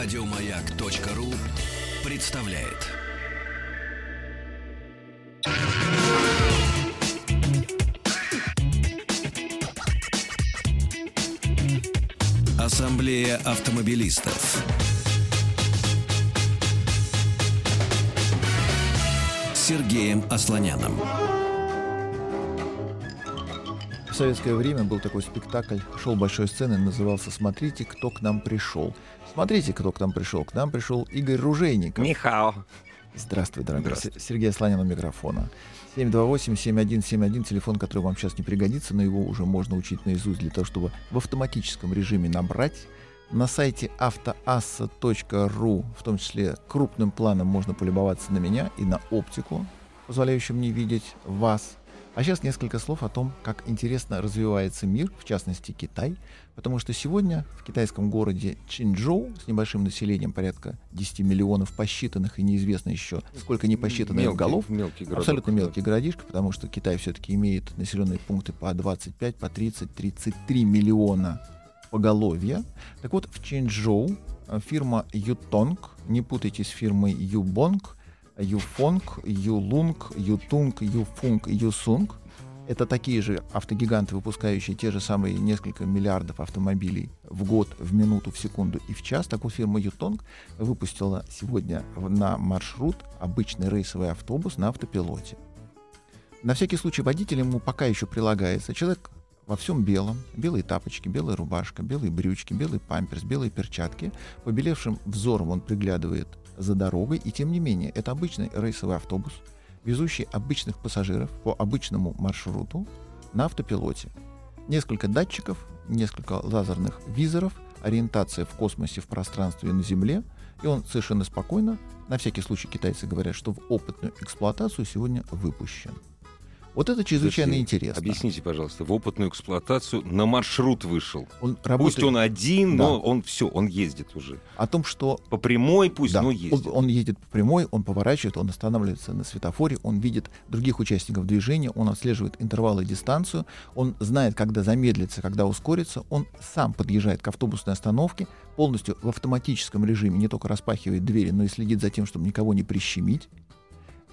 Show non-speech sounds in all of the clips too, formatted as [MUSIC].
Радиомаяк.ру представляет. Ассамблея автомобилистов. Сергеем Асланяном. В советское время был такой спектакль, шел большой сцены, назывался «Смотрите, кто к нам пришел». Смотрите, кто к нам пришел. К нам пришел Игорь Ружейников. Михаил. Здравствуй, дорогой. Здравствуй. Сергей Сланин у микрофона. 728-7171, телефон, который вам сейчас не пригодится, но его уже можно учить наизусть для того, чтобы в автоматическом режиме набрать. На сайте автоасса.ру, в том числе крупным планом, можно полюбоваться на меня и на оптику, позволяющую мне видеть вас. А сейчас несколько слов о том, как интересно развивается мир, в частности Китай, потому что сегодня в китайском городе Чинчжоу с небольшим населением порядка 10 миллионов посчитанных и неизвестно еще сколько не посчитанных Мелкий- голов, Мелкий городок. абсолютно мелкий городишко, потому что Китай все-таки имеет населенные пункты по 25, по 30, 33 миллиона поголовья. Так вот, в Чинчжоу э, фирма Ютонг, не путайте с фирмой Юбонг, Юфонг, Юлунг, Ютунг, Юфунг, Юсунг. Это такие же автогиганты, выпускающие те же самые несколько миллиардов автомобилей в год, в минуту, в секунду и в час. Так вот, фирма Ютонг выпустила сегодня на маршрут обычный рейсовый автобус на автопилоте. На всякий случай водитель ему пока еще прилагается. Человек во всем белом, белые тапочки, белая рубашка, белые брючки, белый памперс, белые перчатки. Побелевшим взором он приглядывает за дорогой, и тем не менее, это обычный рейсовый автобус, везущий обычных пассажиров по обычному маршруту на автопилоте. Несколько датчиков, несколько лазерных визоров, ориентация в космосе, в пространстве и на Земле, и он совершенно спокойно, на всякий случай китайцы говорят, что в опытную эксплуатацию сегодня выпущен. Вот это чрезвычайно Подождите, интересно. Объясните, пожалуйста, в опытную эксплуатацию на маршрут вышел. Он Пусть работает он один, Да. но он все, он ездит уже. о том, что По прямой пусть, Да, но он, ездит. он едет по прямой, он поворачивает, он останавливается на светофоре, он видит других участников движения, он отслеживает интервалы и дистанцию, он знает, когда замедлиться, когда ускориться, он сам подъезжает к автобусной остановке, полностью в автоматическом режиме не только распахивает двери, но и следит за тем, чтобы никого не прищемить,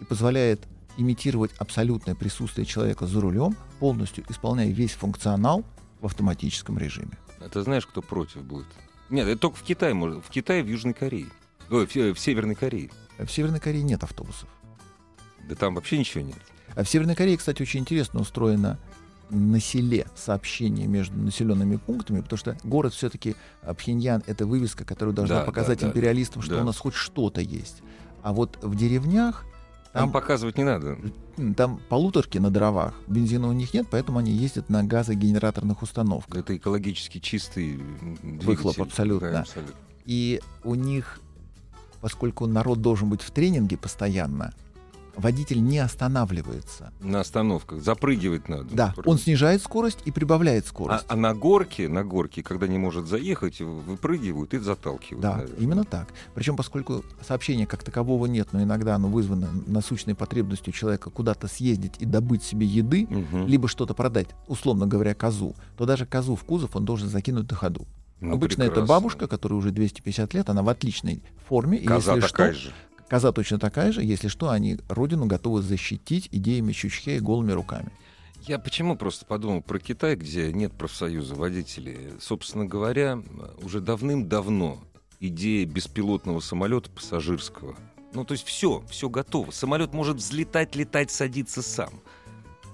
и позволяет имитировать абсолютное присутствие человека за рулем, полностью исполняя весь функционал в автоматическом режиме. А ты знаешь, кто против будет? Нет, это только в Китае может. В Китае, в Южной Корее. Ой, в, в Северной Корее. В Северной Корее нет автобусов. Да там вообще ничего нет. А в Северной Корее, кстати, очень интересно устроено на селе сообщение между населенными пунктами, потому что город все-таки Пхеньян — это вывеска, которая должна Да, показать да, да. империалистам, что Да. у нас хоть что-то есть. А вот в деревнях Там там, показывать не надо. там полуторки на дровах, бензина у них нет, поэтому они ездят на газогенераторных установках. Это экологически чистый м, Выхлоп, двигатель. абсолютно. Да, абсолютно. И у них, поскольку народ должен быть в тренинге постоянно, водитель не останавливается. На остановках. Запрыгивать надо. Да, Просто. он снижает скорость и прибавляет А, скорость. а на горке, на горке, когда не может заехать, выпрыгивают и заталкивают. Да, наверное. именно так. Причем, поскольку сообщения как такового нет, но иногда оно вызвано насущной потребностью человека куда-то съездить и добыть себе еды, Мгм. либо что-то продать, условно говоря, козу, то даже козу в кузов он должен закинуть на ходу. Ну, Обычно это прекрасно. бабушка, которая уже 250 лет, она в отличной форме. и Коза если такая что, же. Коза точно такая же. Если что, они родину готовы защитить идеями Чучхе и голыми руками. Я почему просто подумал про Китай, где нет профсоюза водителей. Собственно говоря, уже давным-давно идея беспилотного самолета пассажирского. Ну, то есть все, все готово. Самолет может взлетать, летать, садиться сам.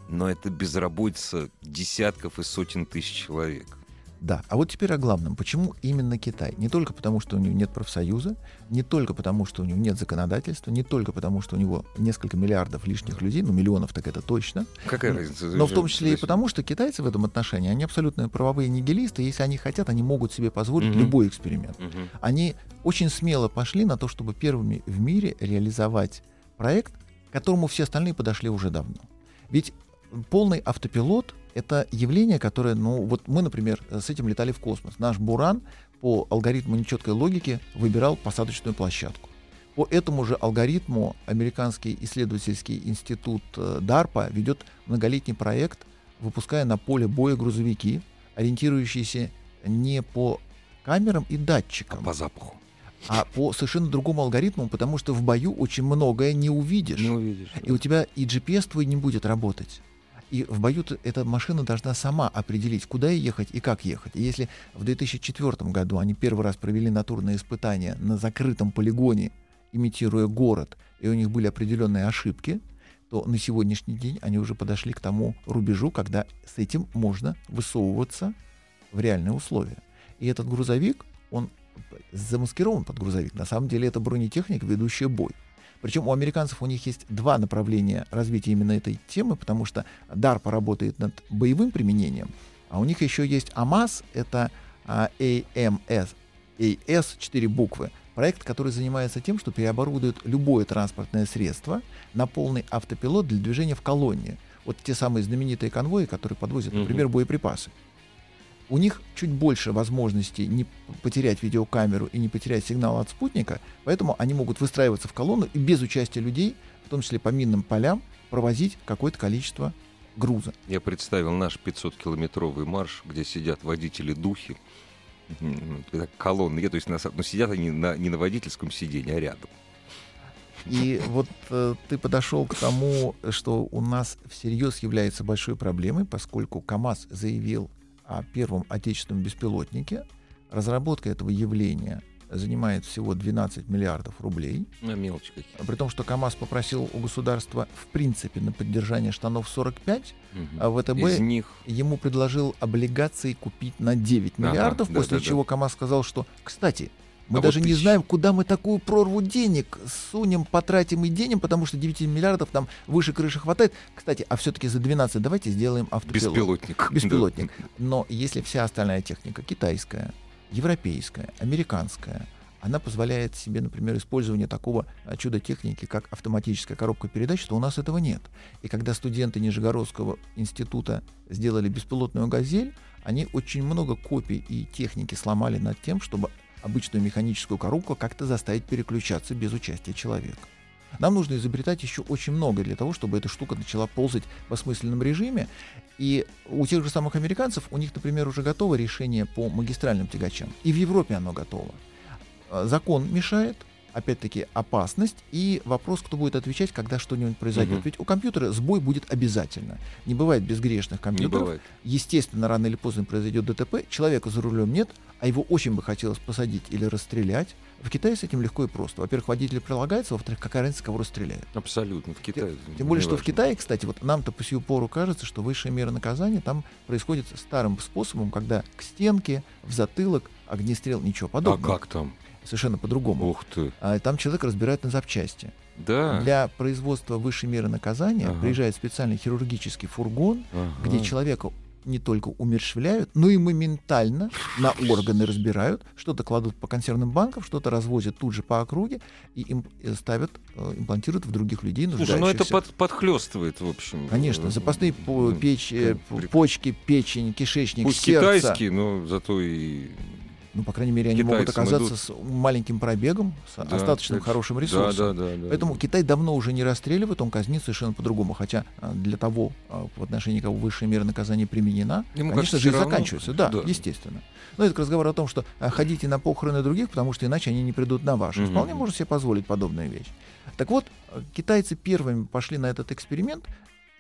Но это безработица десятков и сотен тысяч человек. Да, а вот теперь о главном. Почему именно Китай? Не только потому, что у него нет профсоюза, не только потому, что у него нет законодательства, не только потому, что у него несколько миллиардов лишних людей, ну миллионов так это точно, Какая разница? но в том числе и потому, что китайцы в этом отношении, они абсолютно правовые нигилисты, если они хотят, они могут себе позволить Мгм. любой эксперимент. Мгм. Они очень смело пошли на то, чтобы первыми в мире реализовать проект, к которому все остальные подошли уже давно. Ведь полный автопилот — это явление, которое, ну, вот мы, например, с этим летали в космос. Наш Буран по алгоритму нечеткой логики выбирал посадочную площадку. По этому же алгоритму американский исследовательский институт э, DARPA ведет многолетний проект, выпуская на поле боя грузовики, ориентирующиеся не по камерам и А датчикам, по запаху. а по совершенно другому алгоритму, потому что в бою очень многое не увидишь. Не увидишь. И у тебя и GPS твой не будет работать. И в бою эта машина должна сама определить, куда ехать и как ехать. И если в 2004 году они первый раз провели натурные испытания на закрытом полигоне, имитируя город, и у них были определенные ошибки, то на сегодняшний день они уже подошли к тому рубежу, когда с этим можно высовываться в реальные условия. И этот грузовик, он замаскирован под грузовик. На самом деле это бронетехника, ведущая бой. Причем у американцев у них есть два направления развития именно этой темы, потому что DARPA работает над боевым применением, а у них еще есть АМАС, это а, AMS, AS, четыре буквы, проект, который занимается тем, что переоборудует любое транспортное средство на полный автопилот для движения в колонне. Вот те самые знаменитые конвои, которые подвозят, например, боеприпасы. У них чуть больше возможностей не потерять видеокамеру и не потерять сигнал от спутника, поэтому они могут выстраиваться в колонну и без участия людей, в том числе по минным полям, провозить какое-то количество груза. Я представил наш 500-километровый марш, где сидят водители-духи. Колонны. То есть на но сидят они на- не на водительском сиденье, а рядом. И вот э, ты подошел к тому, что у нас всерьез является большой проблемой, поскольку КАМАЗ заявил о первом отечественном беспилотнике. Разработка этого явления занимает всего 12 миллиардов рублей. Ну, мелочи какие. При том, что КАМАЗ попросил у государства в принципе на поддержание штанов 45, Мгм. а ВТБ Из них ему предложил облигации купить на 9 Ага, миллиардов, да, после да, да. чего КАМАЗ сказал, что, кстати, мы А вот даже не тысяч. знаем, куда мы такую прорву денег сунем, потратим и денем, потому что 9 миллиардов нам выше крыши хватает. Кстати, а все-таки за 12 давайте сделаем автопилот. беспилотник. [LAUGHS] Беспилотник. Но если вся остальная техника китайская, европейская, американская, она позволяет себе, например, использование такого а, чуда техники, как автоматическая коробка передач, то у нас этого нет. И когда студенты Нижегородского института сделали беспилотную «Газель», они очень много копий и техники сломали над тем, чтобы обычную механическую коробку как-то заставить переключаться без участия человека. Нам нужно изобретать еще очень много для того, чтобы эта штука начала ползать в осмысленном режиме. И у тех же самых американцев, у них, например, уже готово решение по магистральным тягачам. И в Европе оно готово. А, Закон мешает, опять-таки, опасность и вопрос, кто будет отвечать, когда что-нибудь произойдет. Мгм. Ведь у компьютера сбой будет обязательно. Не бывает безгрешных Не компьютеров. бывает. Естественно, рано или поздно произойдет ДТП, человека за рулем нет, а его очень бы хотелось посадить или расстрелять. В Китае с этим легко и просто. Во-первых, водитель прилагается, во-вторых, какая разница, кого расстреляют. Абсолютно. В Китае. Тем более, что в неважно. Китае, кстати, вот нам-то по сию пору кажется, что высшая мера наказания там происходит старым способом, когда к стенке, в затылок, огнестрел, ничего А подобного. как там? Совершенно по-другому. Ух ты. А там человек разбирает на запчасти. Да. Для производства высшей меры наказания Ага. приезжает специальный хирургический фургон, где Ага. человека не только умерщвляют, но и моментально на органы разбирают, что-то кладут по консервным банкам, что-то развозят тут же по округе и им э, ставят, э, имплантируют в других людей, Слушай, ну это под, подхлестывает, в общем. Конечно, Э, запасные по- печь, почки, печень, кишечник, Пусть сердце. китайский, но зато и... Ну, по крайней мере, они могут оказаться идут. с маленьким пробегом, с Да, остаточным это- хорошим ресурсом. да, да. да, Поэтому да. Китай давно уже не расстреливает, он казнит совершенно по-другому. Хотя а, для того, а, в отношении кого высшая мера наказания применена, Ему конечно, жизнь всё равно. заканчивается. Да, Да. естественно. Но это к разговору о том, что а, ходите на похороны других, потому что иначе они не придут на ваши. Мгм. Вполне можно себе позволить подобную вещь. Так вот, китайцы первыми пошли на этот эксперимент,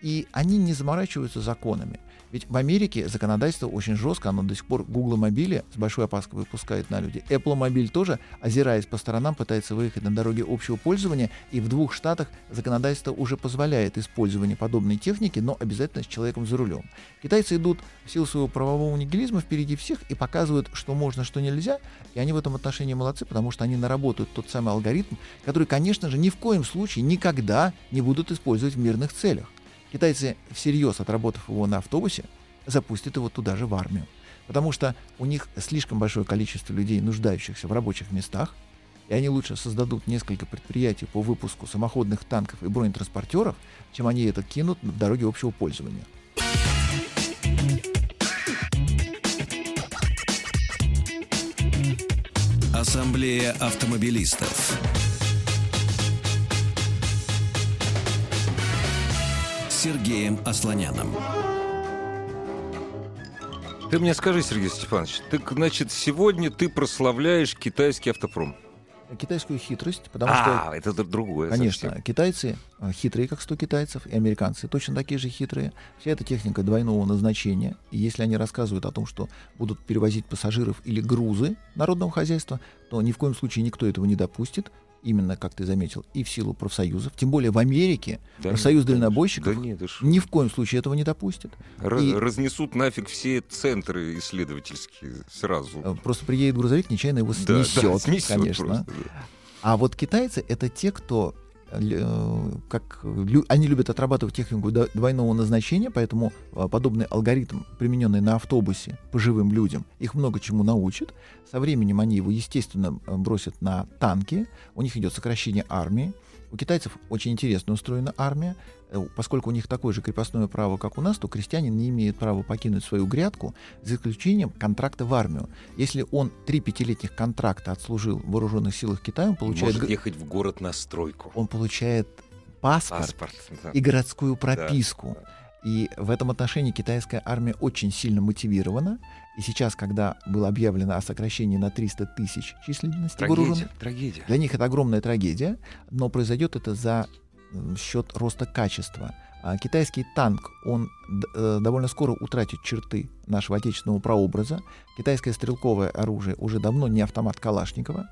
и они не заморачиваются законами. Ведь в Америке законодательство очень жестко, оно до сих пор Google мобили с большой опаской выпускает на люди. Apple мобиль тоже, озираясь по сторонам, пытается выехать на дороге общего пользования, и в двух штатах законодательство уже позволяет использование подобной техники, но обязательно с человеком за рулем. Китайцы идут в силу своего правового нигилизма впереди всех и показывают, что можно, что нельзя, и они в этом отношении молодцы, потому что они наработают тот самый алгоритм, который, конечно же, ни в коем случае никогда не будут использовать в мирных целях. Китайцы, всерьез отработав его на автобусе, запустят его туда же в армию. Потому что у них слишком большое количество людей, нуждающихся в рабочих местах, и они лучше создадут несколько предприятий по выпуску самоходных танков и бронетранспортеров, чем они это кинут в дороге общего пользования. Ассамблея автомобилистов. Сергеем Асланяном. Ты мне скажи, Сергей Степанович, так, значит, сегодня ты прославляешь китайский автопром. китайскую хитрость, потому а, что... это другое Конечно, совсем. китайцы э, хитрые, как 100 китайцев, и американцы точно такие же хитрые. Вся эта техника двойного назначения. И если они рассказывают о том, что будут перевозить пассажиров или грузы народного хозяйства, то ни в коем случае никто этого не допустит именно, как ты заметил, и в силу профсоюзов. Тем более в Америке Да профсоюз нет, дальнобойщиков Да нет, ни в коем случае этого не допустит. Ра- и- разнесут нафиг все центры исследовательские сразу. Э, Просто приедет грузовик, нечаянно его Да, снесет, да, снесет конечно. просто, да. А вот китайцы это те, кто как лю- они любят отрабатывать технику двойного назначения, поэтому э, подобный алгоритм, примененный на автобусе по живым людям, их много чему научит. Со временем они его, естественно, э, бросят на танки. У них идет сокращение армии. У китайцев очень интересно устроена армия. Э, Поскольку у них такое же крепостное право, как у нас, то крестьянин не имеет права покинуть свою грядку за исключением контракта в армию. Если он три пятилетних контракта отслужил в вооруженных силах Китая, он получает, Может ехать в город на стройку. он получает паспорт, Паспорт. да. и городскую прописку. И в этом отношении китайская армия очень сильно мотивирована. И сейчас, когда было объявлено о сокращении на 300 тысяч численности Трагедия. вооруженных, Трагедия. для них это огромная трагедия, но произойдет это за счет роста качества. А китайский танк, он э, довольно скоро утратит черты нашего отечественного прообраза. Китайское стрелковое оружие уже давно не автомат Калашникова.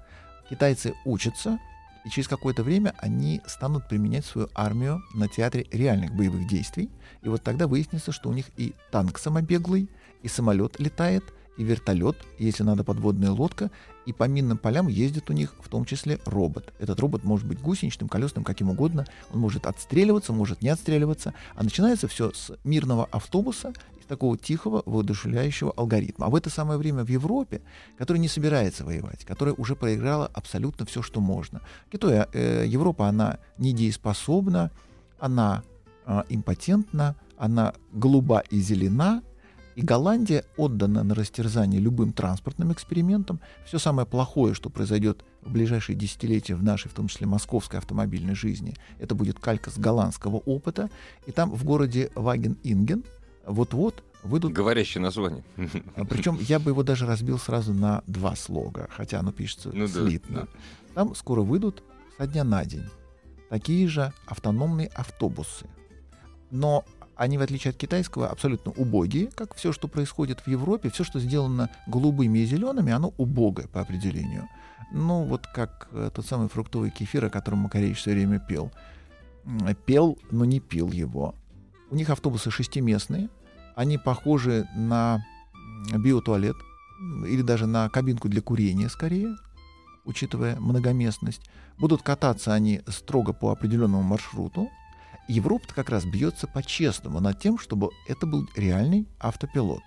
Китайцы учатся, и через какое-то время они станут применять свою армию на театре реальных боевых действий. И вот тогда выяснится, что у них и танк самобеглый, и самолет летает, и вертолет, если надо, подводная лодка, и по минным полям ездит у них в том числе робот. Этот робот может быть гусеничным, колесным, каким угодно. Он может отстреливаться, может не отстреливаться. А начинается все с мирного автобуса, из такого тихого, воодушевляющего алгоритма. А в это самое время в Европе, которая не собирается воевать, которая уже проиграла абсолютно все, что можно. Китай, э, Европа, она недееспособна, она э, импотентна, она голуба и зелена, и Голландия отдана на растерзание любым транспортным экспериментам. Все самое плохое, что произойдет в ближайшие десятилетия в нашей, в том числе московской автомобильной жизни, это будет калька с голландского опыта. И там в городе Ваген-Инген вот-вот выйдут... Говорящее название. Причем я бы его даже разбил сразу на два слога, хотя оно пишется Ну да, слитно. да. Там скоро выйдут со дня на день такие же автономные автобусы. Но они, в отличие от китайского, абсолютно убогие, как все, что происходит в Европе. Все, что сделано голубыми и зелеными, оно убогое по определению. Ну, вот как э, тот самый фруктовый кефир, о котором Макаревич все время пел. Пел, но не пил его. У них автобусы шестиместные. Они похожи на биотуалет или даже на кабинку для курения, скорее, учитывая многоместность. Будут кататься они строго по определенному маршруту. Европа как раз бьется по-честному над тем, чтобы это был реальный автопилот.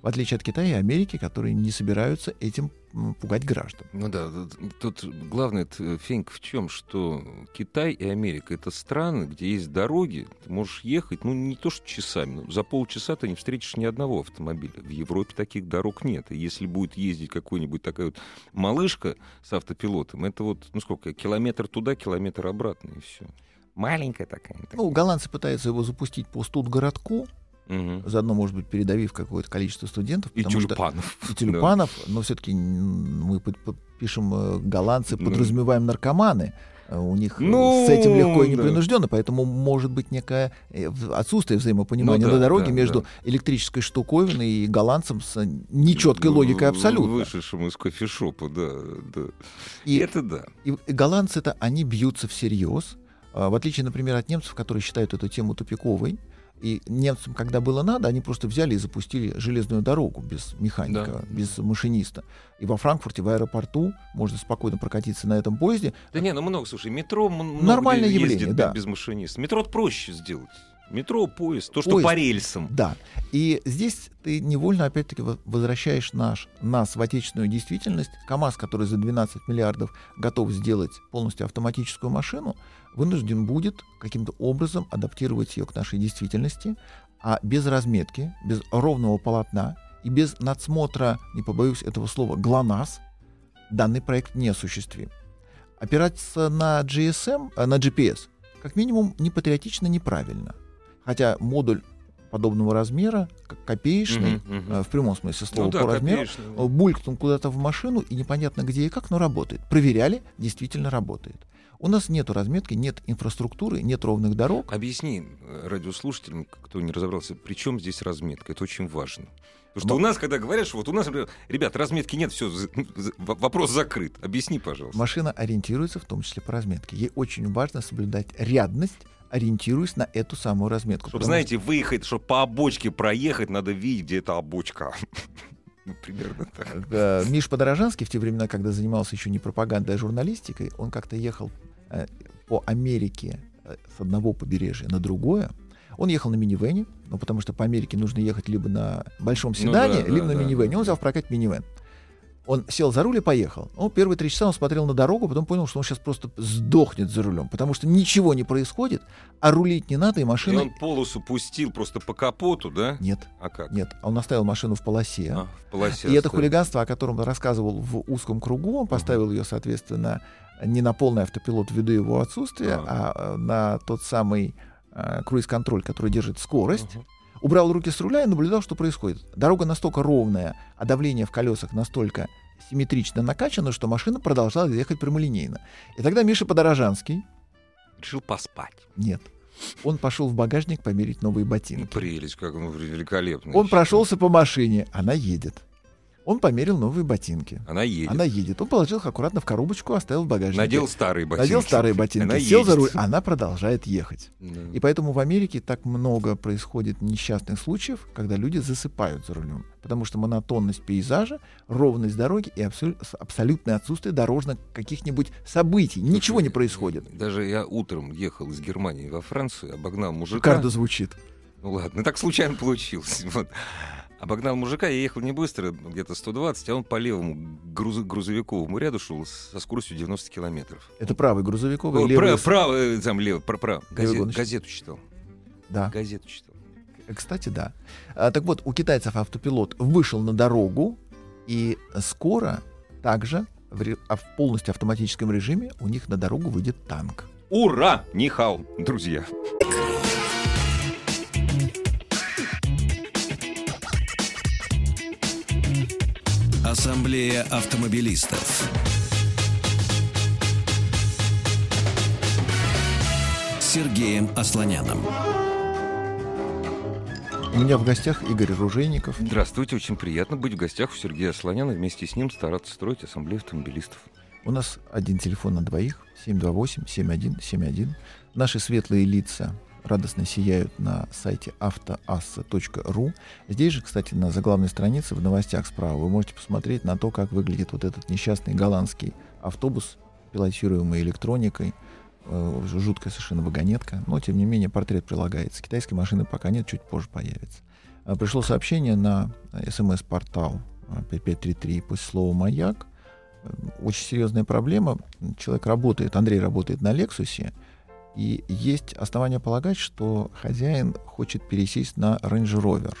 В отличие от Китая и Америки, которые не собираются этим пугать граждан. Ну да, тут- главное это, фенька в чем, что Китай и Америка это страны, где есть дороги, ты можешь ехать, ну не то что часами, но за полчаса ты не встретишь ни одного автомобиля. В Европе таких дорог нет. И если будет ездить какой-нибудь такая вот малышка с автопилотом, это вот, ну сколько, километр туда, километр обратно, и все. Маленькая такая. Ну, голландцы пытаются его запустить по студгородку, Мгм. заодно, может быть, передавив какое-то количество студентов. И потому что- тюльпанов. и тюльпанов, но все-таки мы пишем э, голландцы, Ну. подразумеваем наркоманы. Э, У них э, Ну, с этим легко и да. непринужденно, поэтому может быть некое отсутствие взаимопонимания Ну да, на дороге да, между да. электрической штуковиной и голландцем с нечеткой логикой абсолютно. Вышедшим из кофешопа, да, да. И, это да. и- голландцы-то, они бьются всерьез, в отличие, например, от немцев, которые считают эту тему тупиковой. И немцам, когда было надо, они просто взяли и запустили железную дорогу без механика, Да. без машиниста. И во Франкфурте, в аэропорту можно спокойно прокатиться на этом поезде. Да не, ну много, слушай, метро много Нормальное явление, да. без машиниста. Метро проще сделать. Метро, поезд, то, что Поезд. по рельсам. Да. И здесь ты невольно, опять-таки, во- возвращаешь наш, нас в отечественную действительность. КАМАЗ, который за 12 миллиардов готов сделать полностью автоматическую машину, вынужден будет каким-то образом адаптировать ее к нашей действительности, а без разметки, без ровного полотна и без надсмотра, не побоюсь этого слова, ГЛОНАСС, данный проект не осуществим. Опираться на GSM, э, на GPS, как минимум, не патриотично, неправильно. Хотя модуль подобного размера, как копеечный, мгм. э, в прямом смысле слова, Ну да, по размеру, булькнул куда-то в машину, и непонятно где и как, но работает. Проверяли, действительно работает. У нас нет разметки, нет инфраструктуры, нет ровных дорог. Объясни э, радиослушателям, кто не разобрался, при чем здесь разметка? Это очень важно. Потому что Ну- у нас, когда говорят, что вот у нас, ребят, разметки нет, все, вопрос закрыт. Объясни, пожалуйста. Машина ориентируется в том числе по разметке. Ей очень важно соблюдать рядность, ориентируясь на эту самую разметку. Чтобы, знаете, выехать, чтобы по обочке проехать, надо видеть, где эта обочка. [LAUGHS] Ну, примерно так. что, Миш Подорожанский в те времена, когда занимался еще не пропагандой, а журналистикой, он как-то ехал по Америке э, с одного побережья на другое. Он ехал на минивене, ну, потому что по Америке нужно ехать либо на большом Ну седане, да, либо да, на да, минивене. Он взял в прокат минивэн. Он сел за руль и поехал. Ну, первые три часа он смотрел на дорогу, потом понял, что он сейчас просто сдохнет за рулем, потому что ничего не происходит, а рулить не надо, и И машина... он полосу пустил просто по капоту, да? Нет, А как? нет. Он оставил машину в полосе. А, в полосе И это оставил. хулиганство, о котором рассказывал в узком кругу, он поставил ее, соответственно, не на полный автопилот ввиду его отсутствия, Ага. а э, на тот самый э, круиз-контроль, который держит скорость. Мгм. Убрал руки с руля и наблюдал, что происходит. Дорога настолько ровная, а давление в колесах настолько симметрично накачано, что машина продолжала ехать прямолинейно. И тогда Миша Подорожанский, Решил поспать. нет, он пошел в багажник померить новые Ну, ботинки. прелесть, как ну, великолепно. Он прошелся по машине, она едет. Он померил новые ботинки. Она едет. Она едет. Он положил их аккуратно в коробочку, оставил в багажнике. Надел старые ботинки. Надел старые ботинки, Она сел за едет. руль, она продолжает ехать. Да. И поэтому в Америке так много происходит несчастных случаев, когда люди засыпают за рулем. Потому что монотонность пейзажа, ровность дороги и абсол- абсолютное отсутствие дорожных каких-нибудь событий. Ничего не Слушай, происходит. Даже я утром ехал из Германии во Францию, обогнал мужика. Карда звучит. Ну ладно, так случайно получилось. [LAUGHS] Вот. Обогнал мужика, я ехал не быстро, где-то 120, а он по левому груз- грузовиковому ряду шел со скоростью 90 километров. Это правый грузовиковый, О, левый... пра- с- право, э, там лево, про, право. Газет- гоночник. газету читал. Да. Газету читал. Кстати, да. А, так вот, у китайцев автопилот вышел на дорогу, и скоро также в, ре- а в полностью автоматическом режиме у них на дорогу выйдет танк. Ура! Нихау, друзья. Ассамблея автомобилистов. С Сергеем Асланяном. У меня в гостях Игорь Ружейников. Здравствуйте, очень приятно быть в гостях у Сергея Слоняна, вместе с ним стараться строить ассамблею автомобилистов. У нас один телефон на двоих, 728-7171. Наши светлые лица радостно сияют на сайте автоасса.ру. Здесь же, кстати, на заглавной странице в новостях справа вы можете посмотреть на то, как выглядит вот этот несчастный голландский автобус, пилотируемый электроникой. Э, Жуткая совершенно вагонетка. Но, тем не менее, портрет прилагается. Китайской машины пока нет, чуть позже появится. А, Пришло сообщение на смс-портал а, 5533 после слова «Маяк». Э, Очень серьезная проблема. Человек работает, Андрей работает на «Лексусе», и есть основания полагать, что хозяин хочет пересесть на Range Rover.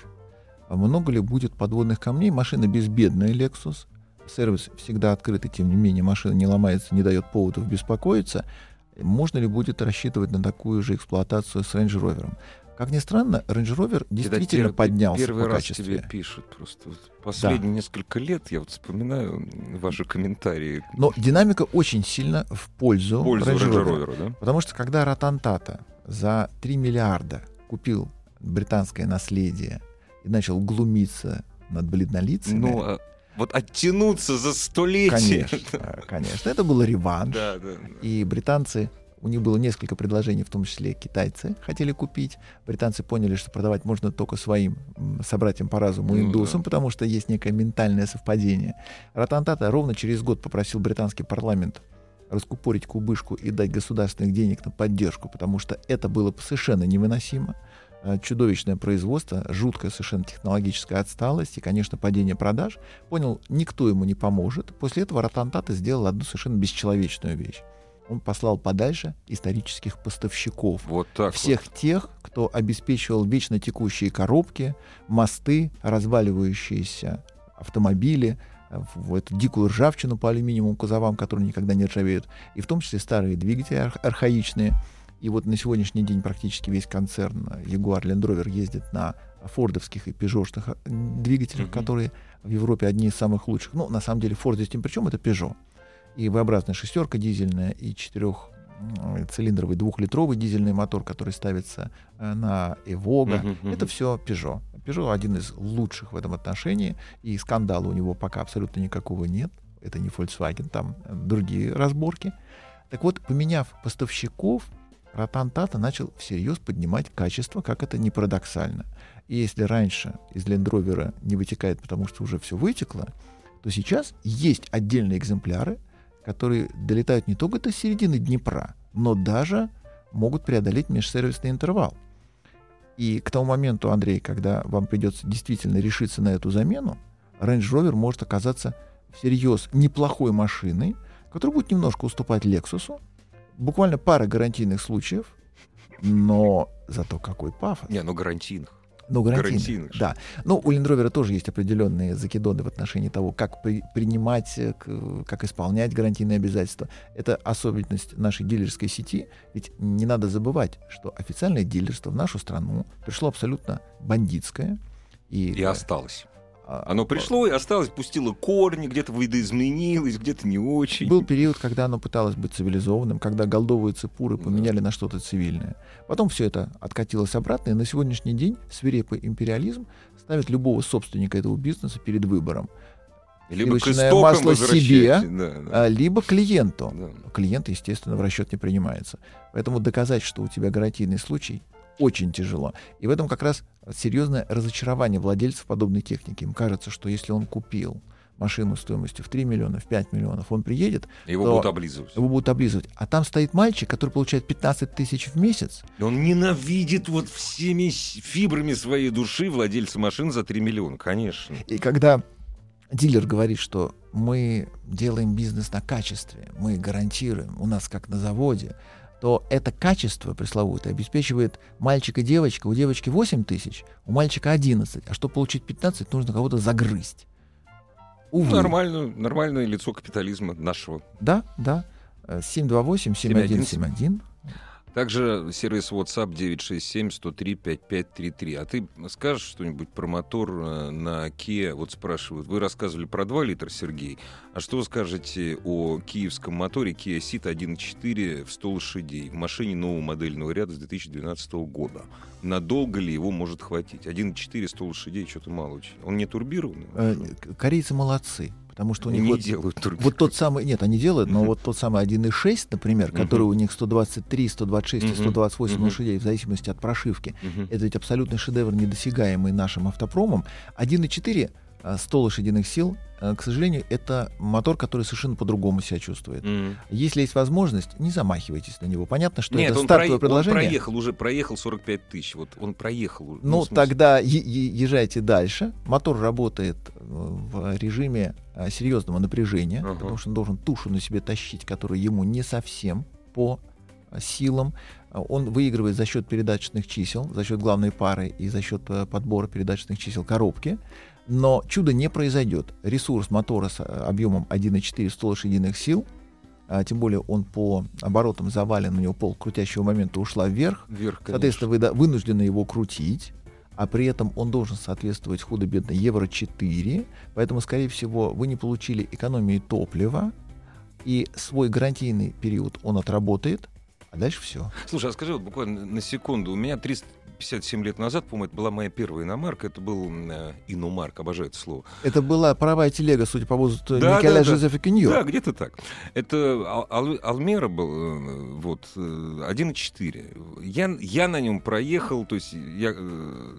Много ли будет подводных камней? Машина безбедная Lexus. Сервис всегда открыт, и тем не менее машина не ломается, не дает поводов беспокоиться. Можно ли будет рассчитывать на такую же эксплуатацию с Range Rover? Как ни странно, Range Rover действительно Когда поднялся Первый по раз качеству. тебе пишут просто. Последние несколько лет я вот вспоминаю ваши комментарии Но динамика очень сильно в пользу, в пользу Range Range Rover. Rover, да? Потому что когда Ротантата за 3 миллиарда купил британское наследие и начал глумиться над бледнолицами, Ну, а вот оттянуться за столетие. конечно, конечно, это был реванш. Да, да. И британцы, у них было несколько предложений, в том числе китайцы хотели купить. Британцы поняли, что продавать можно только своим собратьям по разуму, Ну индусам, да. потому что есть некое ментальное совпадение. Ротантата ровно через год попросил британский парламент раскупорить кубышку и дать государственных денег на поддержку, потому что это было совершенно невыносимо. Э, Чудовищное производство, жуткая совершенно технологическая отсталость и, конечно, падение продаж. Понял, никто ему не поможет. После этого Ротантата сделал одну совершенно бесчеловечную вещь. Он послал подальше исторических поставщиков. Вот так Всех тех, кто обеспечивал вечно текущие коробки, мосты, разваливающиеся автомобили, э, в эту дикую ржавчину по алюминиевым кузовам, которые никогда не ржавеют, и в том числе старые двигатели арх- архаичные. И вот на сегодняшний день практически весь концерн Jaguar Land Rover ездит на фордовских и пежошных а, двигателях, Мгм. которые в Европе одни из самых лучших. Ну, на самом деле, Ford здесь ни при чем, это Peugeot. И V-образная шестерка дизельная, и четырехцилиндровый двухлитровый дизельный мотор, который ставится э, на Evoga. Мгм, мгм. Это все Peugeot. Peugeot один из лучших в этом отношении, и скандала у него пока абсолютно никакого нет. Это не Volkswagen, там э, другие разборки. Так вот, поменяв поставщиков, Ротан Тата начал всерьез поднимать качество, как это не парадоксально. И если раньше из лендровера не вытекает, потому что уже все вытекло, то сейчас есть отдельные экземпляры, которые долетают не только до середины Днепра, но даже могут преодолеть межсервисный интервал. И к тому моменту, Андрей, когда вам придется действительно решиться на эту замену, Range Rover может оказаться всерьез неплохой машиной, которая будет немножко уступать Lexus. Буквально пара гарантийных случаев, но зато какой пафос. Не, ну гарантийных. Ну, гарантийных. гарантийных. Да. Ну, у Land Rover тоже есть определенные закидоны в отношении того, как при- принимать, э, как исполнять гарантийные обязательства. Это особенность нашей дилерской сети. Ведь не надо забывать, что официальное дилерство в нашу страну пришло абсолютно бандитское. И, И э, осталось. А, Оно пришло и осталось, пустило корни, где-то видоизменилось, где-то не очень. Был период, когда оно пыталось быть цивилизованным, когда голдовые цепуры поменяли на что-то цивильное. Потом все это откатилось обратно, и на сегодняшний день свирепый империализм ставит любого собственника этого бизнеса перед выбором. Либо сливочное масло себе, да, да. а, либо клиенту. Да. Клиент, естественно, в расчет не принимается. Поэтому доказать, что у тебя гарантийный случай, очень тяжело. И в этом как раз серьезное разочарование владельцев подобной техники. Им кажется, что если он купил машину стоимостью в 3 миллиона, в 5 миллионов, он приедет, Его то будут облизывать. его будут облизывать. А там стоит мальчик, который получает 15 тысяч в месяц. И Он ненавидит вот всеми фибрами своей души владельца машин за 3 миллиона, конечно. И когда дилер говорит, что мы делаем бизнес на качестве, мы гарантируем, у нас как на заводе, то это качество пресловутое обеспечивает мальчик и девочка. У девочки 8 тысяч, у мальчика 11. А чтобы получить 15, нужно кого-то загрызть. Увы. Нормальное, нормальное лицо капитализма нашего. Да, да. Э, 728-7171. Также сервис WhatsApp 967-103-5533. А ты скажешь что-нибудь про мотор э, на Kia? Вот спрашивают. Вы рассказывали про 2 литра, Сергей. А что вы скажете о киевском моторе Kia Ceed 1.4 в 100 лошадей в машине нового модельного ряда с 2012 года? Надолго ли его может хватить? 1.4 100 лошадей что-то мало очень. Он не турбированный? Э, Корейцы молодцы, потому что у них не вот делают турбированный. Вот тот самый, нет, они делают, но вот тот самый 1.6, например, который у них 123, 126 и Мгм. 128 Мгм. лошадей, в зависимости от прошивки. Это ведь абсолютный шедевр, недосягаемый нашим автопромом. 1.4, а, 100 лошадиных сил, а, к сожалению, это мотор, который совершенно по-другому себя чувствует. М. Если есть возможность, не замахивайтесь на него. Понятно, что Нет, это он, стартовое он предложение. проехал, уже проехал 45 тысяч. Вот он проехал. уже. Ну, смысле- тогда езжайте дальше. Мотор работает э, в режиме серьезного напряжения, Ага. потому что он должен тушу на себе тащить, которая ему не совсем по силам. Он выигрывает за счет передаточных чисел, за счет главной пары и за счет э, подбора передаточных чисел коробки. Но чудо не произойдет. Ресурс мотора с э, объемом 1,4 100 лошадиных сил, а, тем более он по оборотам завален, у него пол крутящего момента ушла вверх, Вверх, конечно. Соответственно, вы да, вынуждены его крутить, а при этом он должен соответствовать худо-бедно евро 4, поэтому, скорее всего, вы не получили экономии топлива, и свой гарантийный период он отработает, а дальше все. Слушай, а скажи вот буквально на секунду. У меня 357 лет назад, по-моему, это была моя первая иномарка. Это был э, иномарк, обожаю это слово. Это была паровая телега, судя по возрасту Да, Николя да, да. Жозефа Киньо. Да, где-то так. Это Ал- Ал- Алмера был, э, вот, э, 1.4. Я, я на нем проехал, то есть я, э,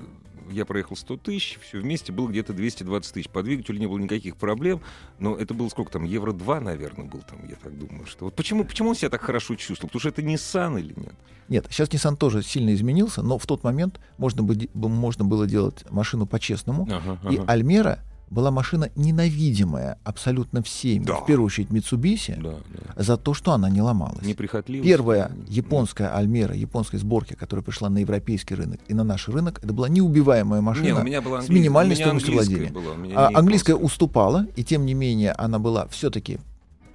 я проехал 100 тысяч, все вместе было где-то 220 тысяч. По двигателю не было никаких проблем, но это было сколько там, евро 2, наверное, был там, я так думаю. Что... Вот почему, почему он себя так хорошо чувствовал? Потому что это Nissan или нет? Нет, сейчас Nissan тоже сильно изменился, но в тот момент можно, бы, можно было делать машину по-честному, Ага, И ага. Альмера была машина ненавидимая абсолютно всеми, Да. в первую очередь Mitsubishi, Да, да. за то, что она не ломалась. Первая японская Альмера, японской сборки, которая пришла на европейский рынок и на наш рынок, это была неубиваемая Не, машина. у меня была с английская- минимальной стоимостью владения. была, А не английская уступала, и тем не менее она была все-таки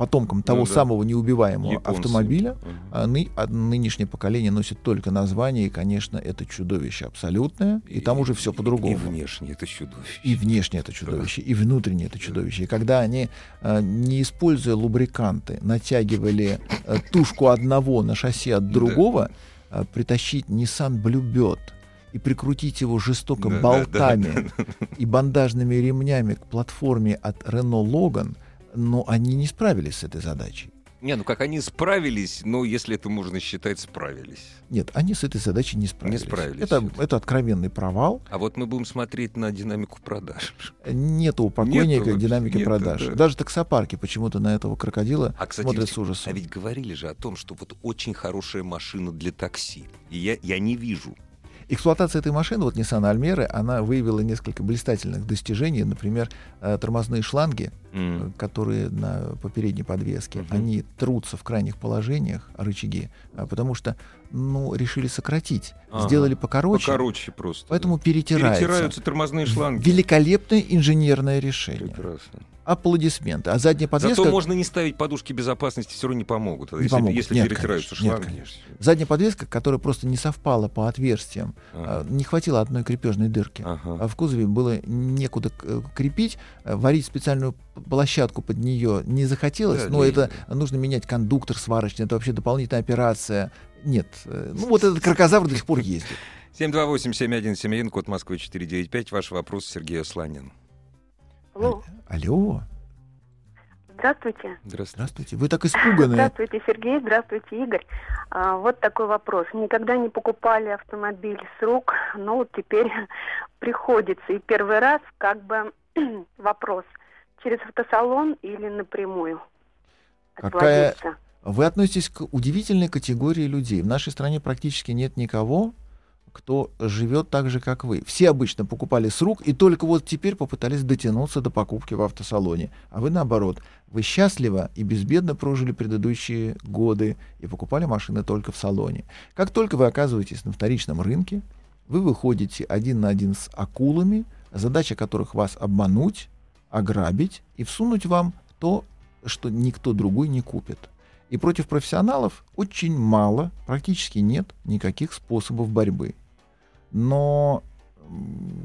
потомкам того Ну да. самого неубиваемого Японцы. автомобиля, а ны- а нынешнее поколение носит только название, и, конечно, это чудовище абсолютное, и там уже все И по-другому. внешне это чудовище. И внешне это чудовище, и внутренне это чудовище. И когда они, э, не используя лубриканты, натягивали э, тушку одного на шасси от Да. другого, притащить Nissan Bluebird и прикрутить его жестоко Да, да, болтами и бандажными ремнями к платформе от Renault Logan, но они не справились с этой задачей. Не, ну как они справились, ну, если это можно считать, справились. Нет, они с этой задачей не справились. справились Это, это откровенный провал. А вот мы будем смотреть на динамику продаж. Нету у покойника Нету динамики нету, продаж. да. Даже таксопарки почему-то на этого крокодила А, кстати, смотрят ведь- с ужасом. а ведь говорили же о том, что вот очень хорошая машина для такси. И я, я не вижу. Эксплуатация этой машины, вот Nissan Almera, она выявила несколько блистательных достижений. Например, э, тормозные шланги, э, М. которые на по передней подвеске, Мгм. они трутся в крайних положениях, рычаги, а, потому что, ну, решили сократить. Ага. Сделали покороче, Покороче просто. поэтому да. перетирается. перетираются тормозные шланги. Великолепное инженерное решение. Прекрасно. Аплодисменты. А задняя подвеска... Зато можно не ставить подушки безопасности, все равно не помогут. Не если помогут. если Нет, перетираются конечно. Нет, шланги. конечно. Задняя подвеска, которая просто не совпала по отверстиям, Ага. а, не хватило одной крепежной дырки. Ага. а в кузове было некуда э, крепить, э, варить специальную площадку под нее не захотелось, Да, но не- это нужно менять кондуктор сварочный, это вообще дополнительная операция. Нет, э, ну вот этот крокозавр до сих пор ездит. 728-7171, код Москвы 495. Ваш вопрос, Сергей Асланин. Алло, Алло, здравствуйте. Здравствуйте. здравствуйте, вы так испуганы. Здравствуйте, Сергей, здравствуйте, Игорь. А, вот такой вопрос. Никогда не покупали автомобиль с рук, но вот теперь [LAUGHS] приходится. И первый раз как бы [CLEARS THROAT] вопрос, через автосалон или напрямую Какая-? Вы относитесь к удивительной категории людей. В нашей стране практически нет никого, кто живет так же, как вы. Все обычно покупали с рук, и только вот теперь попытались дотянуться до покупки в автосалоне. А вы наоборот. Вы счастливо и безбедно прожили предыдущие годы и покупали машины только в салоне. Как только вы оказываетесь на вторичном рынке, вы выходите один на один с акулами, задача которых вас обмануть, ограбить и всунуть вам то, что никто другой не купит. И против профессионалов очень мало, практически нет никаких способов борьбы. Но,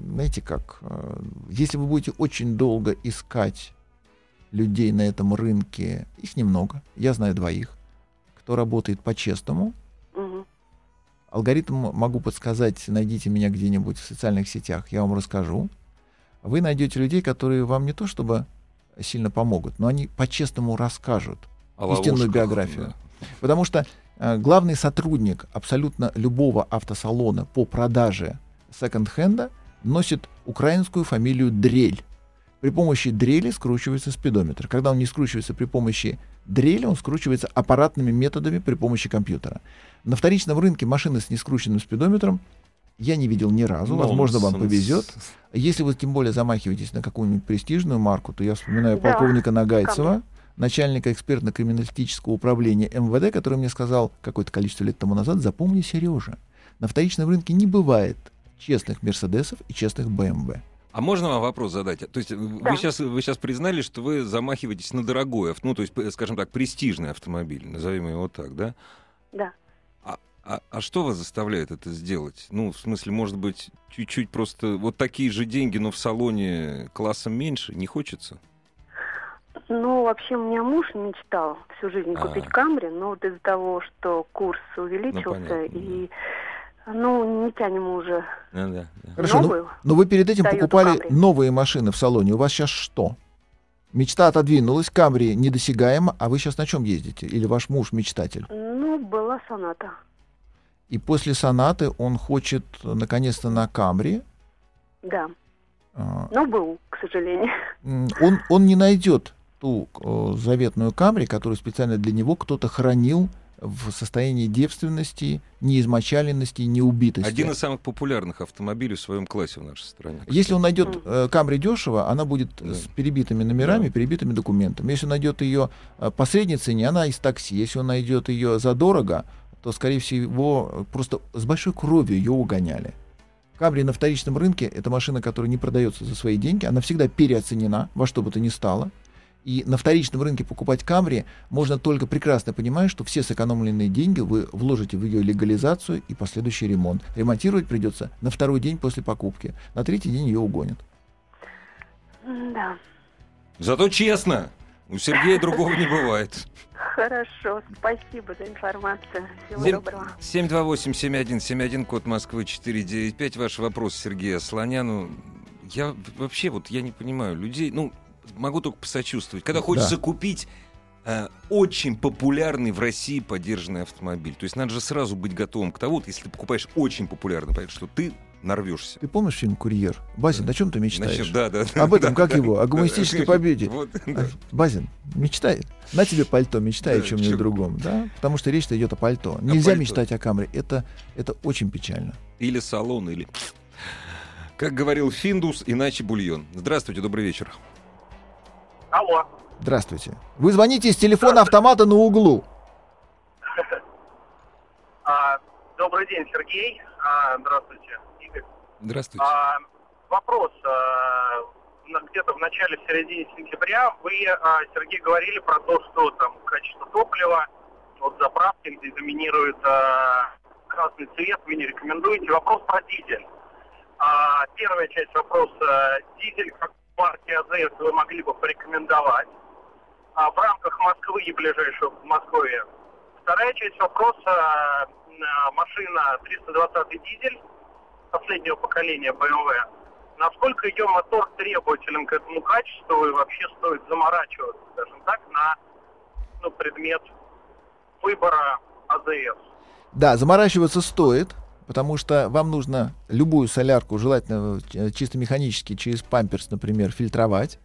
знаете как, э, если вы будете очень долго искать людей на этом рынке, их немного, я знаю двоих, кто работает по-честному. Алгоритм могу подсказать, найдите меня где-нибудь в социальных сетях, я вам расскажу. Вы найдете людей, которые вам не то чтобы сильно помогут, но они по-честному расскажут. О истинную биографию. да. Потому что э, главный сотрудник абсолютно любого автосалона по продаже секонд-хенда носит украинскую фамилию Дрель. При помощи дрели скручивается спидометр. Когда он не скручивается при помощи дрели, он скручивается аппаратными методами при помощи компьютера. На вторичном рынке машины с нескрученным спидометром я не видел ни разу. Возможно, вам Нонсенс. повезет. Если вы тем более замахиваетесь на какую-нибудь престижную марку, то я вспоминаю Да, полковника Нагайцева, начальника экспертно-криминалистического управления МВД, который мне сказал какое-то количество лет тому назад, запомни, Сережа, на вторичном рынке не бывает честных Мерседесов и честных БМВ. А можно вам вопрос задать? То есть э, Да. вы сейчас вы сейчас признали, что вы замахиваетесь на дорогой, авто- ну то есть, скажем так, престижный автомобиль, назовем его так, да? Да. А, а, что вас заставляет это сделать? Ну, в смысле, может быть, чуть-чуть просто вот такие же деньги, но в салоне классом меньше? Не хочется? Ну, вообще, у меня муж мечтал всю жизнь А. купить Камри, но вот из-за того, что курс увеличился, понятно, и, ну, не тянем мы уже Ну, да, да. Хорошо, ну, новую. но вы перед этим покупали Camry. новые машины в салоне. У вас сейчас что? Мечта отодвинулась, Камри недосягаема, а вы сейчас на чем ездите? Или ваш муж мечтатель? Ну, была соната. И после сонаты он хочет э, наконец-то на Камри. Да, а, но был, к сожалению. он, он не найдет ту э, заветную Камри, которую специально для него кто-то хранил в состоянии девственности, неизмочаленности, неубитости. Один из самых популярных автомобилей в своем классе в нашей стране. Если он найдет э, Камри дешево, она будет Да. с перебитыми номерами, Да. перебитыми документами. Если он найдет ее э, по средней цене, она из такси. Если он найдет ее задорого, то, скорее всего, просто с большой кровью ее угоняли. Камри на вторичном рынке — это машина, которая не продается за свои деньги. Она всегда переоценена во что бы то ни стало. И на вторичном рынке покупать Камри можно только прекрасно понимая, что все сэкономленные деньги вы вложите в ее легализацию и последующий ремонт. Ремонтировать придется на второй день после покупки. На третий день ее угонят. Да. Зато честно. У Сергея другого не бывает. Хорошо, спасибо за информацию. Всего Семь- доброго. 728-7171, код Москвы 495. Ваш вопрос Сергею Слоняну. Я вообще вот я не понимаю людей, ну, могу только посочувствовать. Когда хочется купить э, очень популярный в России поддержанный автомобиль. То есть надо же сразу быть готовым к тому, вот если ты покупаешь очень популярный, понятно, что ты нарвешься. Ты помнишь фильм «Курьер»? Базин, о чем ты мечтаешь? Значит, да, да, да, Об этом, да, как да. его? О Да. гуманистической победе. Вот, да. Базин, мечтай. На тебе пальто, мечтай Да, о чем-нибудь чем- другом. Да? Потому что речь-то идет о пальто. Нельзя пальто. мечтать о камере. Это, это очень печально. Или салон, или... Как говорил Финдус, иначе бульон. Здравствуйте, добрый вечер. Алло. Здравствуйте. Вы звоните из телефона автомата на углу. А, добрый день, Сергей. А, здравствуйте. Здравствуйте. А, вопрос. а, где-то в начале, в середине сентября вы, а, Сергей, говорили про то, что там качество топлива, вот заправки, где доминирует а, красный цвет, вы не рекомендуете. Вопрос про дизель. А, первая часть вопроса. Дизель как марки АЗС вы могли бы порекомендовать а, в рамках Москвы и ближайшего Подмосковья. Вторая часть вопроса. а, Машина 320 дизель последнего поколения BMW. Насколько ее мотор требователен к этому качеству и вообще стоит заморачиваться, скажем так, на ну, предмет выбора АЗС? Да, заморачиваться стоит, потому что вам нужно любую солярку, желательно э, чисто механически, через памперс, например, фильтровать.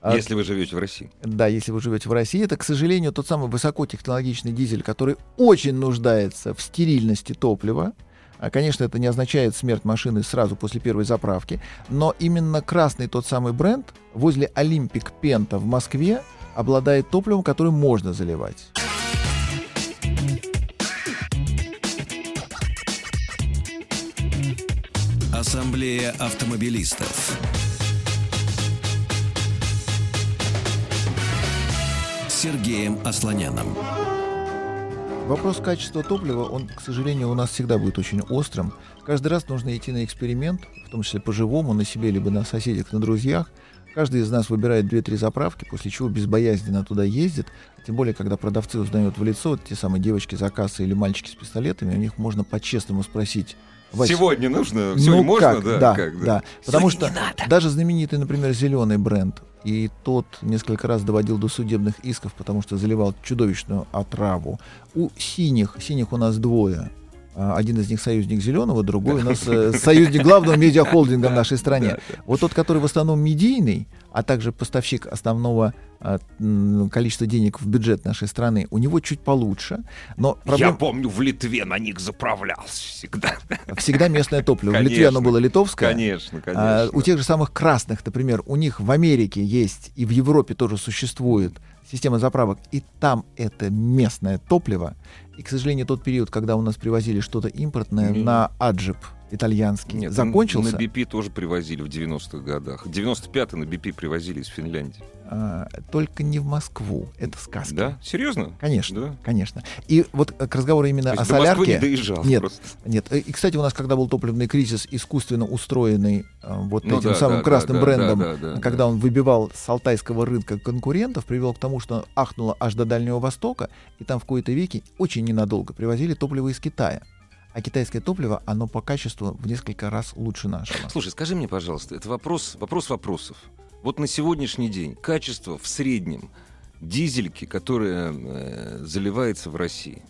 А, Если вы живете в России. Да, если вы живете в России, это, к сожалению, тот самый высокотехнологичный дизель, который очень нуждается в стерильности топлива. А, Конечно, это не означает смерть машины сразу после первой заправки, но именно красный тот самый бренд возле Olympic Penta в Москве обладает топливом, которое можно заливать. Ассамблея автомобилистов. Сергеем Асланяном. Вопрос качества топлива, он, к сожалению, у нас всегда будет очень острым. Каждый раз нужно идти на эксперимент, в том числе по-живому, на себе, либо на соседях, на друзьях. Каждый из нас выбирает 2-3 заправки, после чего безбоязненно туда ездит. Тем более, когда продавцы узнают в лицо, вот те самые девочки за кассой или мальчики с пистолетами, у них можно по-честному спросить. «Вась, Сегодня нужно? ну Сегодня можно? как? Да, да, как, да. Потому что даже знаменитый, например, зеленый бренд, и тот несколько раз доводил до судебных исков, потому что заливал чудовищную отраву. У синих, синих у нас двое. А, Один из них союзник зеленого, другой у нас э, союзник главного медиахолдинга в нашей стране. Вот тот, который в основном медийный, а также поставщик основного а, количества денег в бюджет нашей страны, у него чуть получше. Но Я проблема помню, в Литве на них заправлялся всегда. всегда местное топливо. В Литве оно Конечно. было литовское. Конечно, А, конечно. у тех же самых красных, например, у них в Америке есть и в Европе тоже существует система заправок, и там это местное топливо. И, к сожалению, тот период, когда у нас привозили что-то импортное Не. на аджип итальянский, Нет, закончился. На BP тоже привозили в 90-х годах. 95-й на BP привозили из Финляндии. А, только не в Москву. Это сказки. Да? Серьезно? Конечно, Да? конечно. И вот э, к разговору именно То о есть Москвы солярке. не доезжал Нет, просто. Нет, и, кстати, у нас, когда был топливный кризис, искусственно устроенный э, вот Ну этим да, самым да, красным да, да, брендом, да, да, да. когда он выбивал с алтайского рынка конкурентов, привел к тому, что ахнуло аж до Дальнего Востока, и там в кои-то веки очень ненадолго привозили топливо из Китая. А китайское топливо, оно по качеству в несколько раз лучше нашего. Слушай, скажи мне, пожалуйста, это вопрос, вопрос вопросов. Вот на сегодняшний день качество в среднем дизельки, которая э, заливается в России,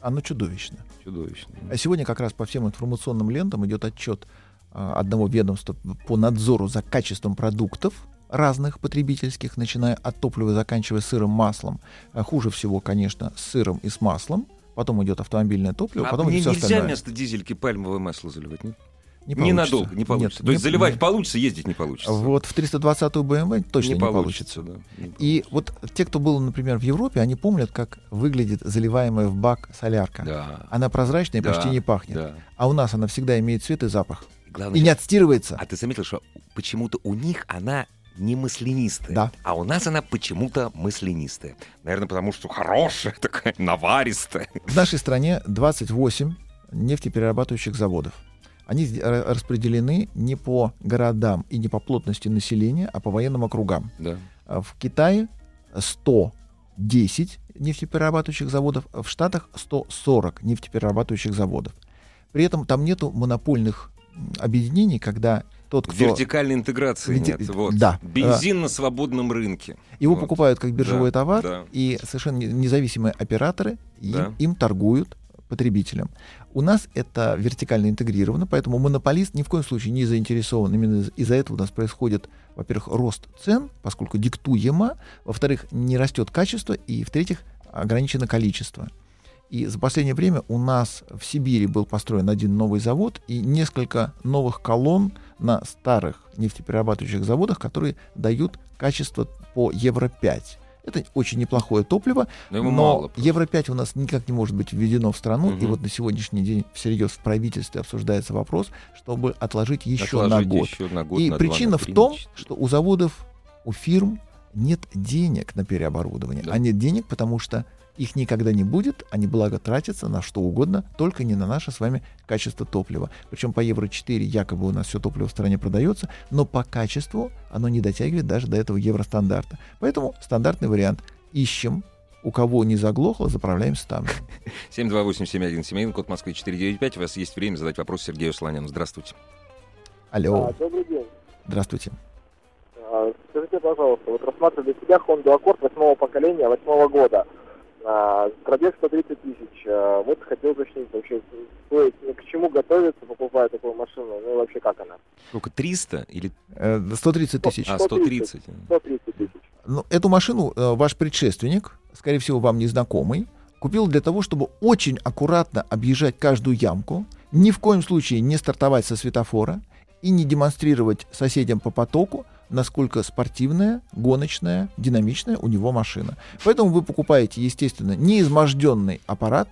Оно чудовищно. чудовищно. А сегодня как раз по всем информационным лентам идет отчет а, одного ведомства по надзору за качеством продуктов разных потребительских, начиная от топлива заканчивая сырым маслом. А Хуже всего, конечно, с сыром и с маслом. Потом идет автомобильное топливо, А потом идет все нельзя остальное. вместо дизельки пальмовое масло заливать? Нет? Не получится. Ненадолго не получится. Нет, То есть не- заливать не- получится, ездить не получится. Вот в 320-ю BMW точно не, получится. да. Не И вот те, кто был, например, в Европе, они помнят, как выглядит заливаемая в бак солярка. Да. Она прозрачная и Да, почти не пахнет. да. А у нас она всегда имеет цвет и запах. Главное, И не отстирывается. А ты заметил, что почему-то у них она не маслянистая. Да. А у нас она почему-то маслянистая. Наверное, потому что хорошая такая, наваристая. В нашей стране 28 нефтеперерабатывающих заводов. Они распределены не по городам и не по плотности населения, а по военным округам. Да. А В Китае 110 нефтеперерабатывающих заводов, в Штатах 140 нефтеперерабатывающих заводов. При этом там нету монопольных объединений, когда тот, кто Вертикальной интеграции Верти- нет. Вот. да. Бензин на свободном рынке. его Вот. покупают как биржевой Да, товар, да. и совершенно не- независимые операторы им, Да. им торгуют потребителям. У нас это вертикально интегрировано, поэтому монополист ни в коем случае не заинтересован. Именно из- из-за этого у нас происходит, во-первых, рост цен, поскольку диктуемо, во-вторых, не растет качество, и в-третьих, ограничено количество. И за последнее время у нас в Сибири был построен один новый завод и несколько новых колонн на старых нефтеперерабатывающих заводах, которые дают качество по Евро-5. Это очень неплохое топливо, Но но мало просто. Евро-5 у нас никак не может быть введено в страну, и Мгм. вот на сегодняшний день всерьез в правительстве обсуждается вопрос, чтобы отложить еще Отложить на год. еще на год, И на причина на в три, том, что у заводов, у фирм нет денег на переоборудование. Да. А нет денег, потому что их никогда не будет, они благо тратятся на что угодно, только не на наше с вами качество топлива. Причем по Евро-4 якобы у нас все топливо в стране продается, но по качеству оно не дотягивает даже до этого евростандарта. Поэтому стандартный вариант. Ищем, у кого не заглохло, заправляемся там. 728-7171, код Москвы 495. У вас есть время задать вопрос Сергею Слоняну. Здравствуйте. Алло, А, добрый день. здравствуйте. А, Скажите, пожалуйста, вот рассматриваю для себя Honda Accord восьмого поколения, восьмого года. А, Пробег 130 тысяч. А, Вот хотел уточнить вообще, стоит, к чему готовиться, покупая такую машину, ну и вообще как она? Сколько, 300 или... Э, 130 тысяч. А, 130. 130. 130 тысяч. Ну, эту машину э, ваш предшественник, скорее всего, вам незнакомый, купил для того, чтобы очень аккуратно объезжать каждую ямку, ни в коем случае не стартовать со светофора и не демонстрировать соседям по потоку, насколько спортивная, гоночная, динамичная у него машина. Поэтому вы покупаете, естественно, неизможденный аппарат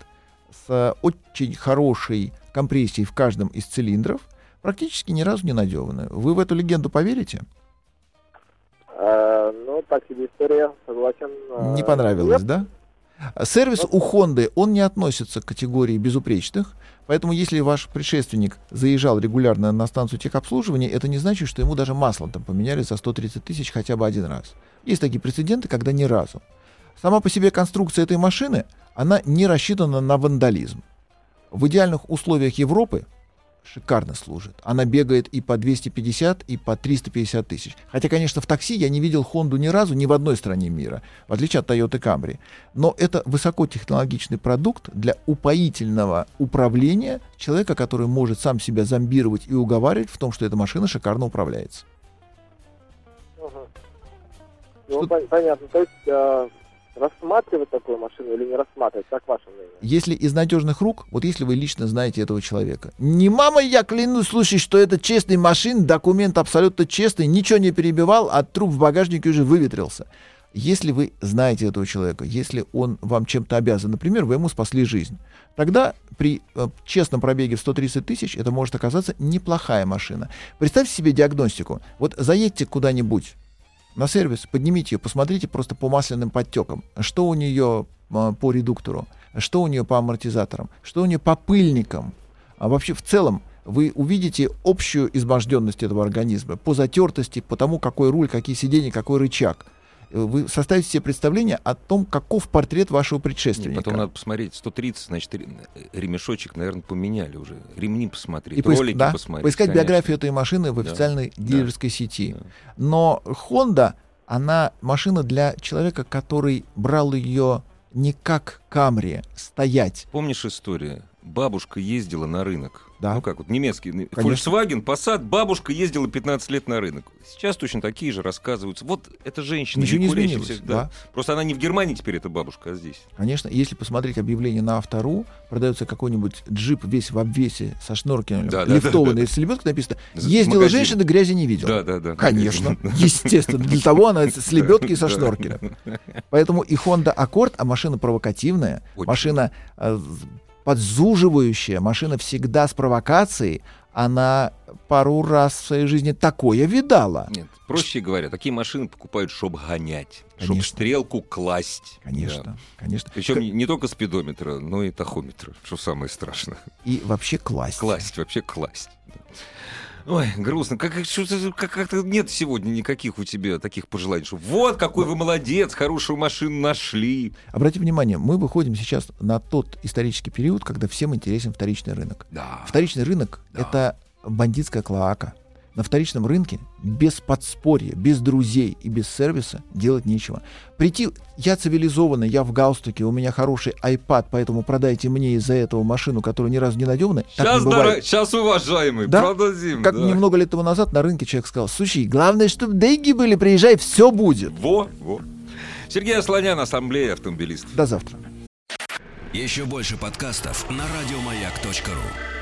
с э, очень хорошей компрессией в каждом из цилиндров, практически ни разу не надеванную. Вы в эту легенду поверите? А, Ну, так себе история, согласен. А, Не понравилось, нет? да? Сервис у Honda, он не относится к категории безупречных, поэтому если ваш предшественник заезжал регулярно на станцию техобслуживания, это не значит, что ему даже масло там поменяли за 130 тысяч хотя бы один раз. Есть такие прецеденты, когда ни разу. Сама по себе конструкция этой машины, она не рассчитана на вандализм. В идеальных условиях Европы шикарно служит. Она бегает и по 250, и по 350 тысяч. Хотя, конечно, в такси я не видел Хонду ни разу ни в одной стране мира, в отличие от Toyota Camry. Но это высокотехнологичный продукт для упоительного управления человека, который может сам себя зомбировать и уговаривать в том, что эта машина шикарно управляется. Ну, пон- понятно. То есть а, рассматривать такую машину или не рассматривать, как ваше мнение? Если из надежных рук, вот если вы лично знаете этого человека. Не мама, я клянусь, слушай, что это честный машин, документ абсолютно честный, ничего не перебивал, а труп в багажнике уже выветрился. Если вы знаете этого человека, если он вам чем-то обязан, например, вы ему спасли жизнь, тогда при э, честном пробеге в 130 тысяч это может оказаться неплохая машина. Представьте себе диагностику. Вот заедьте куда-нибудь на сервис, поднимите ее, посмотрите просто по масляным подтекам, что у нее а, по редуктору, что у нее по амортизаторам, что у нее по пыльникам. А вообще в целом вы увидите общую изможденность этого организма по затертости, по тому, какой руль, какие сиденья, какой рычаг. Э, Вы составите себе представление о том, каков портрет вашего предшественника. потом надо посмотреть. 130, значит, ре- ремешочек, наверное, поменяли уже. Ремни посмотреть, и поиск- ролики да, посмотреть. поискать конечно. биографию этой машины в Да, официальной да, дилерской сети. да. Но Honda, она машина для человека, который брал ее не как Камри, стоять. Помнишь историю? Бабушка ездила на рынок. Да. Ну как вот немецкий. Конечно. Volkswagen, Passat, бабушка ездила 15 лет на рынок. Сейчас точно такие же рассказываются. Вот эта женщина, Ничего не изменилось, всегда. да. Просто она не в Германии теперь, эта бабушка, а здесь. Конечно, если посмотреть объявление на автору, продается какой-нибудь джип весь в обвесе со шнуркелем, Да, да, лифтованный, да, да. с лебедкой написано «Ездила магазин. женщина, грязи не видела». Да, да, да. Конечно, [LAUGHS] естественно. Для того она с лебедкой и со Да. шнуркелем. Поэтому и Honda Accord, а машина провокативная, машина э, подзуживающая, машина всегда с провокацией, она пару раз в своей жизни такое видала. Нет, проще говоря, такие машины покупают, чтобы гонять, чтобы стрелку класть. Конечно, Да. конечно. Причем не, не только спидометра, но и тахометра, что самое страшное. И вообще класть. Класть, вообще класть. Да. Ой, грустно. Как, как, как-то нет сегодня никаких у тебя таких пожеланий, что вот какой вы молодец, хорошую машину нашли. Обратите внимание, мы выходим сейчас на тот исторический период, когда всем интересен вторичный рынок. Да. Вторичный рынок Да. это бандитская клоака. На вторичном рынке без подспорья, без друзей и без сервиса делать нечего. Прийти, я цивилизованный, я в галстуке, у меня хороший iPad, поэтому продайте мне из-за этого машину, которая ни разу не надевна. Так Сейчас, не бывает. сейчас, уважаемый, Да? продадим. Как да. немного лет тому назад на рынке человек сказал, слушай, главное, чтобы деньги были, приезжай, все будет. Во, во. Сергей Асланян, Ассамблея автомобилистов. До завтра. Еще больше подкастов на радиомаяк.ру.